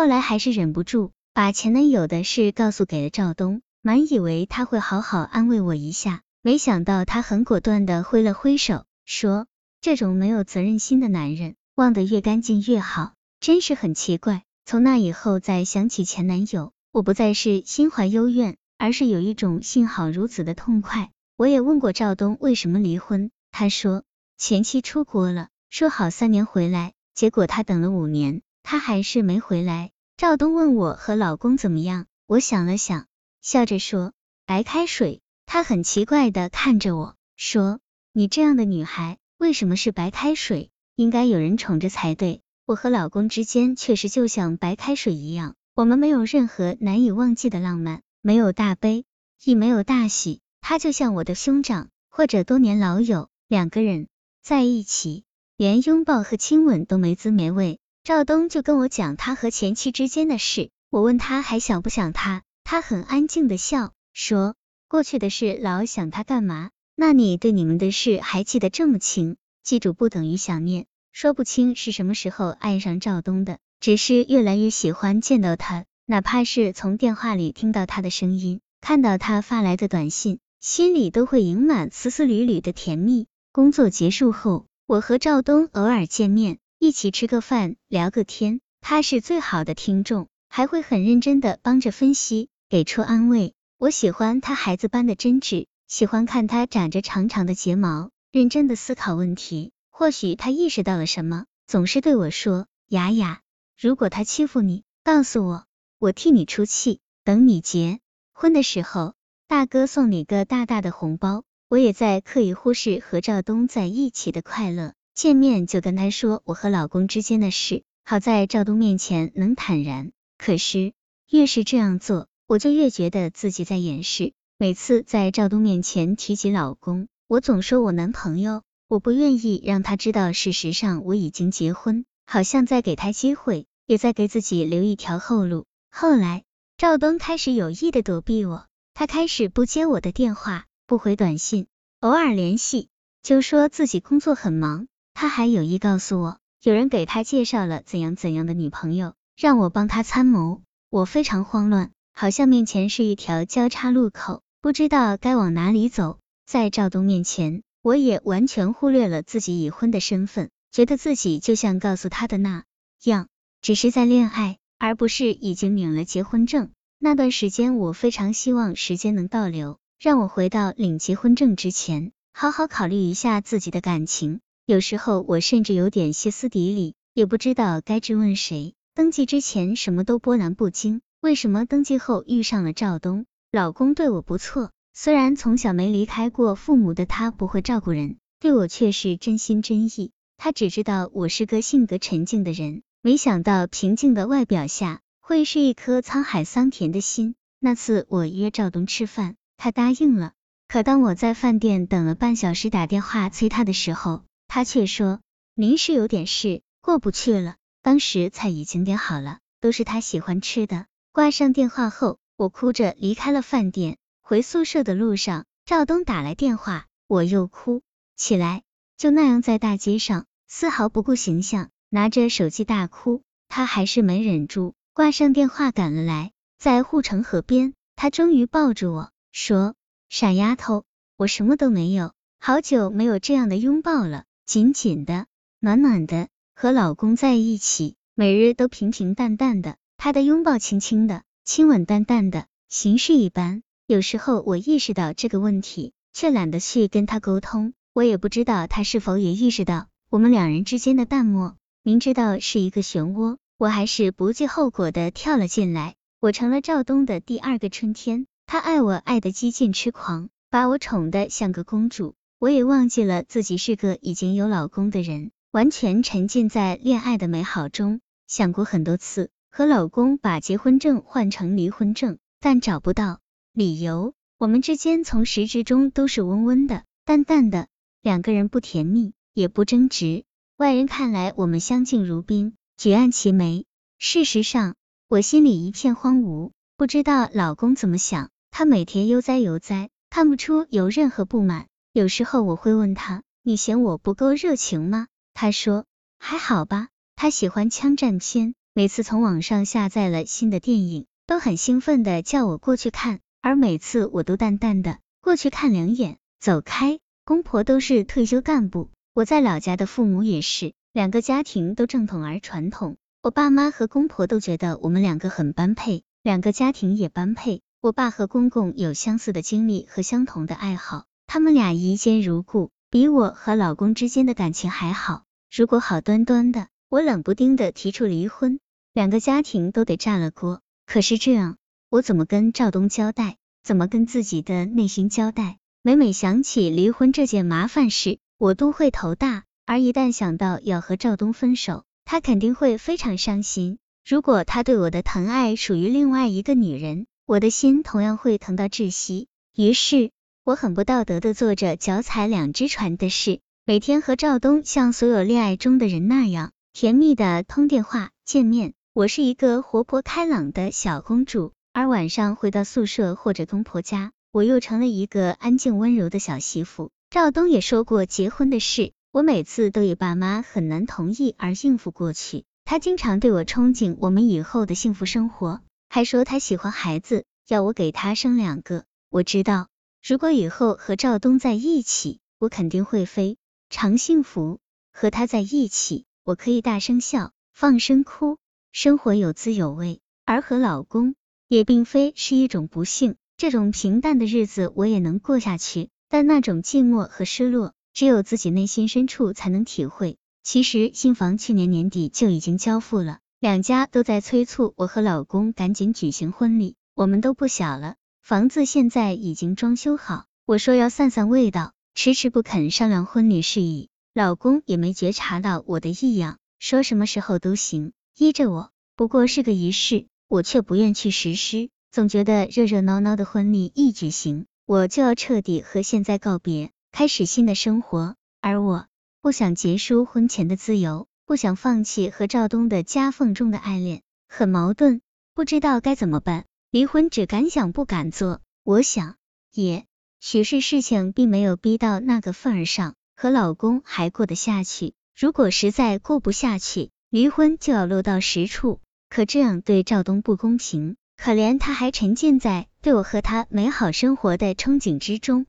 后来还是忍不住把前男友的事告诉给了赵东，满以为他会好好安慰我一下，没想到他很果断的挥了挥手，说这种没有责任心的男人忘得越干净越好，真是很奇怪。从那以后再想起前男友，我不再是心怀幽怨，而是有一种幸好如此的痛快。我也问过赵东为什么离婚，他说前妻出国了，说好三年回来，结果他等了五年，他还是没回来。赵东问我和老公怎么样，我想了想，笑着说白开水。他很奇怪的看着我说，你这样的女孩为什么是白开水？应该有人宠着才对。我和老公之间确实就像白开水一样，我们没有任何难以忘记的浪漫，没有大悲，亦没有大喜。他就像我的兄长或者多年老友，两个人在一起，连拥抱和亲吻都没滋没味。赵东就跟我讲他和前妻之间的事，我问他还想不想他，他很安静的笑，说过去的事老想他干嘛？那你对你们的事还记得这么清？记住不等于想念，说不清是什么时候爱上赵东的，只是越来越喜欢见到他，哪怕是从电话里听到他的声音，看到他发来的短信。心里都会盈满丝丝缕缕的甜蜜。工作结束后，我和赵东偶尔见面，一起吃个饭，聊个天。他是最好的听众，还会很认真的帮着分析，给出安慰。我喜欢他孩子般的真挚，喜欢看他长着长长的睫毛，认真的思考问题。或许他意识到了什么，总是对我说：“雅雅，如果他欺负你，告诉我，我替你出气。等你结婚的时候。”大哥送你个大大的红包，我也在刻意忽视和赵东在一起的快乐。见面就跟他说我和老公之间的事，好在赵东面前能坦然。可是越是这样做，我就越觉得自己在掩饰。每次在赵东面前提起老公，我总说我男朋友，我不愿意让他知道事实上我已经结婚，好像在给他机会，也在给自己留一条后路。后来赵东开始有意的躲避我。他开始不接我的电话，不回短信，偶尔联系就说自己工作很忙。他还有意告诉我，有人给他介绍了怎样怎样的女朋友，让我帮他参谋。我非常慌乱，好像面前是一条交叉路口，不知道该往哪里走。在赵东面前，我也完全忽略了自己已婚的身份，觉得自己就像告诉他的那样，只是在恋爱，而不是已经领了结婚证。那段时间，我非常希望时间能倒流，让我回到领结婚证之前，好好考虑一下自己的感情。有时候，我甚至有点歇斯底里，也不知道该质问谁。登记之前什么都波澜不惊，为什么登记后遇上了赵东？老公对我不错，虽然从小没离开过父母的他不会照顾人，对我却是真心真意。他只知道我是个性格沉静的人，没想到平静的外表下。会是一颗沧海桑田的心。那次我约赵东吃饭，他答应了。可当我在饭店等了半小时，打电话催他的时候，他却说临时有点事，过不去了。当时菜已经点好了，都是他喜欢吃的。挂上电话后，我哭着离开了饭店。回宿舍的路上，赵东打来电话，我又哭起来。就那样在大街上，丝毫不顾形象，拿着手机大哭。他还是没忍住。挂上电话赶了来，在护城河边，他终于抱住我说：“傻丫头，我什么都没有，好久没有这样的拥抱了，紧紧的，暖暖的。和老公在一起，每日都平平淡淡的，他的拥抱轻轻的，亲吻淡淡的，形式一般。有时候我意识到这个问题，却懒得去跟他沟通。我也不知道他是否也意识到我们两人之间的淡漠，明知道是一个漩涡。”我还是不计后果的跳了进来，我成了赵东的第二个春天。他爱我爱的激进痴狂，把我宠得像个公主。我也忘记了自己是个已经有老公的人，完全沉浸在恋爱的美好中。想过很多次和老公把结婚证换成离婚证，但找不到理由。我们之间从始至终都是温温的、淡淡的，两个人不甜蜜，也不争执。外人看来，我们相敬如宾。举案齐眉。事实上，我心里一片荒芜，不知道老公怎么想。他每天悠哉悠哉，看不出有任何不满。有时候我会问他：“你嫌我不够热情吗？”他说：“还好吧。”他喜欢枪战片，每次从网上下载了新的电影，都很兴奋的叫我过去看，而每次我都淡淡的过去看两眼，走开。公婆都是退休干部，我在老家的父母也是，两个家庭都正统而传统。我爸妈和公婆都觉得我们两个很般配，两个家庭也般配。我爸和公公有相似的经历和相同的爱好，他们俩一见如故，比我和老公之间的感情还好。如果好端端的，我冷不丁的提出离婚，两个家庭都得炸了锅。可是这样，我怎么跟赵东交代？怎么跟自己的内心交代？每每想起离婚这件麻烦事，我都会头大。而一旦想到要和赵东分手，他肯定会非常伤心。如果他对我的疼爱属于另外一个女人，我的心同样会疼到窒息。于是，我很不道德的做着脚踩两只船的事，每天和赵东像所有恋爱中的人那样甜蜜的通电话、见面。我是一个活泼开朗的小公主，而晚上回到宿舍或者公婆家，我又成了一个安静温柔的小媳妇。赵东也说过结婚的事，我每次都以爸妈很难同意而应付过去。他经常对我憧憬我们以后的幸福生活。还说他喜欢孩子，要我给他生两个。我知道，如果以后和赵东在一起，我肯定会非常幸福。和他在一起，我可以大声笑，放声哭，生活有滋有味。而和老公也并非是一种不幸，这种平淡的日子我也能过下去。但那种寂寞和失落，只有自己内心深处才能体会。其实新房去年年底就已经交付了。两家都在催促我和老公赶紧举行婚礼，我们都不小了，房子现在已经装修好。我说要散散味道，迟迟不肯商量婚礼事宜，老公也没觉察到我的异样，说什么时候都行，依着我。不过是个仪式，我却不愿去实施，总觉得热热闹闹的婚礼一举行，我就要彻底和现在告别，开始新的生活，而我不想结束婚前的自由。不想放弃和赵东的夹缝中的爱恋，很矛盾，不知道该怎么办。离婚只敢想不敢做，我想，也许是事情并没有逼到那个份儿上，和老公还过得下去。如果实在过不下去，离婚就要落到实处。可这样对赵东不公平，可怜他还沉浸在对我和他美好生活的憧憬之中。